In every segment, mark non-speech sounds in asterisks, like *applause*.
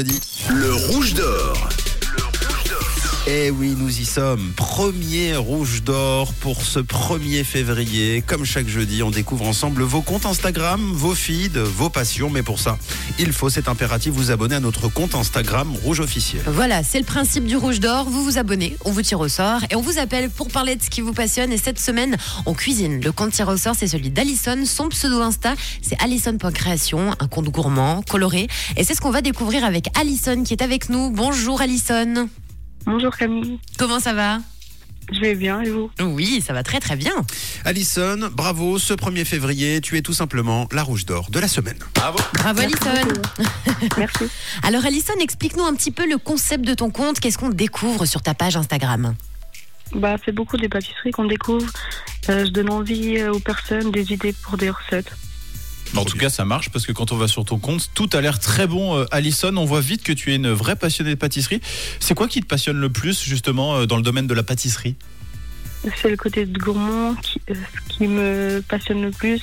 Le Eh oui, nous y sommes. Premier rouge d'or pour ce 1er février. Comme chaque jeudi, on découvre ensemble vos comptes Instagram, vos feeds, vos passions. Mais pour ça, il faut, c'est impératif, vous abonner à notre compte Instagram Rouge Officiel. Voilà, c'est le principe du rouge d'or. Vous vous abonnez, on vous tire au sort et on vous appelle pour parler de ce qui vous passionne. Et cette semaine, on cuisine. Le compte tire au sort, c'est celui d'Alison. Son pseudo Insta, c'est Alison.création, un compte gourmand, coloré. Et c'est ce qu'on va découvrir avec Alison qui est avec nous. Bonjour Alison. Bonjour Camille, Comment ça va je vais bien et vous Oui, ça va très très bien. Alison, bravo, ce 1er février, tu es tout simplement la rouge d'or de la semaine. Bravo Alison. Merci. *laughs* Alors Alison, explique-nous un petit peu le concept de ton compte. Qu'est-ce qu'on découvre sur ta page Instagram Bah, c'est beaucoup des pâtisseries qu'on découvre. Euh, je donne envie euh, aux personnes des idées pour des recettes. En tout cas, ça marche parce que quand on va sur ton compte, tout a l'air très bon. Euh, Alison, on voit vite que tu es une vraie passionnée de pâtisserie. C'est quoi qui te passionne le plus, justement, euh, dans le domaine de la pâtisserie? C'est le côté de gourmand qui, euh, qui me passionne le plus.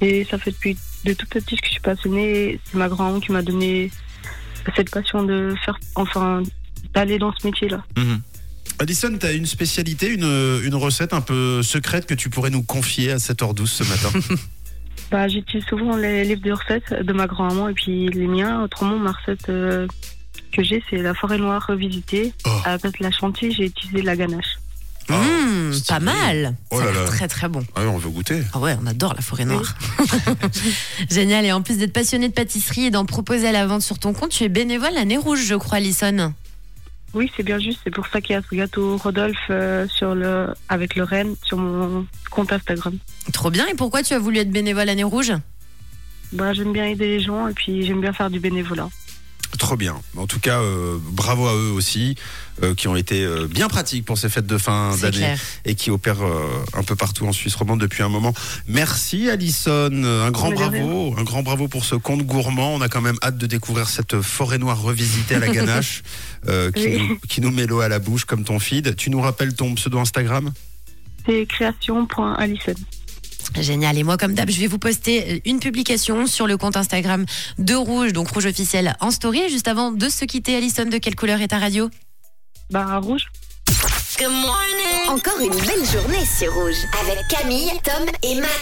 Et ça fait depuis de tout petit que je suis passionnée. C'est ma grand-maman qui m'a donné cette passion de faire, enfin, d'aller dans ce métier-là. Mhm. Alison, tu as une spécialité, une, une recette un peu secrète que tu pourrais nous confier à 7h12 ce matin? *laughs* Bah, j'utilise souvent les livres de recettes de ma grand-maman et puis les miens. Autrement, ma recette euh, que j'ai, c'est la forêt noire revisitée. Oh. À la place de la chantilly, j'ai utilisé de la ganache. Ah, Mmh. Pas mal. Oh là là. très très bon. Ah ouais, on veut goûter. Ah ouais, on adore la forêt noire. *laughs* Génial. Et en plus d'être passionné de pâtisserie et d'en proposer à la vente sur ton compte, tu es bénévole à Nez Rouge, je crois, Alison. Oui, c'est bien juste. C'est pour ça qu'il y a ce gâteau Rodolphe euh, sur le, avec le renne sur mon compte Instagram. Trop bien. Et pourquoi tu as voulu être bénévole à Nez Rouge? Bah, j'aime bien aider les gens et puis j'aime bien faire du bénévolat. Trop bien. En tout cas, euh, bravo à eux aussi, euh, qui ont été euh, bien pratiques pour ces fêtes de fin d'année et qui opèrent euh, un peu partout en Suisse romande depuis un moment. Merci Alison, un grand bravo, un grand bravo pour ce compte gourmand. On a quand même hâte de découvrir cette forêt noire revisitée à la ganache, *laughs* euh, qui, Oui. nous, qui nous met l'eau à la bouche comme ton feed. Tu nous rappelles ton pseudo Instagram? C'est création.alison. Génial. Et moi, comme d'hab, je vais vous poster une publication sur le compte Instagram de Rouge, donc Rouge officiel en story. Et Juste avant de se quitter, Alison, de quelle couleur est ta radio? Bah, rouge. Encore une belle journée sur Rouge avec Camille, Tom et Matt.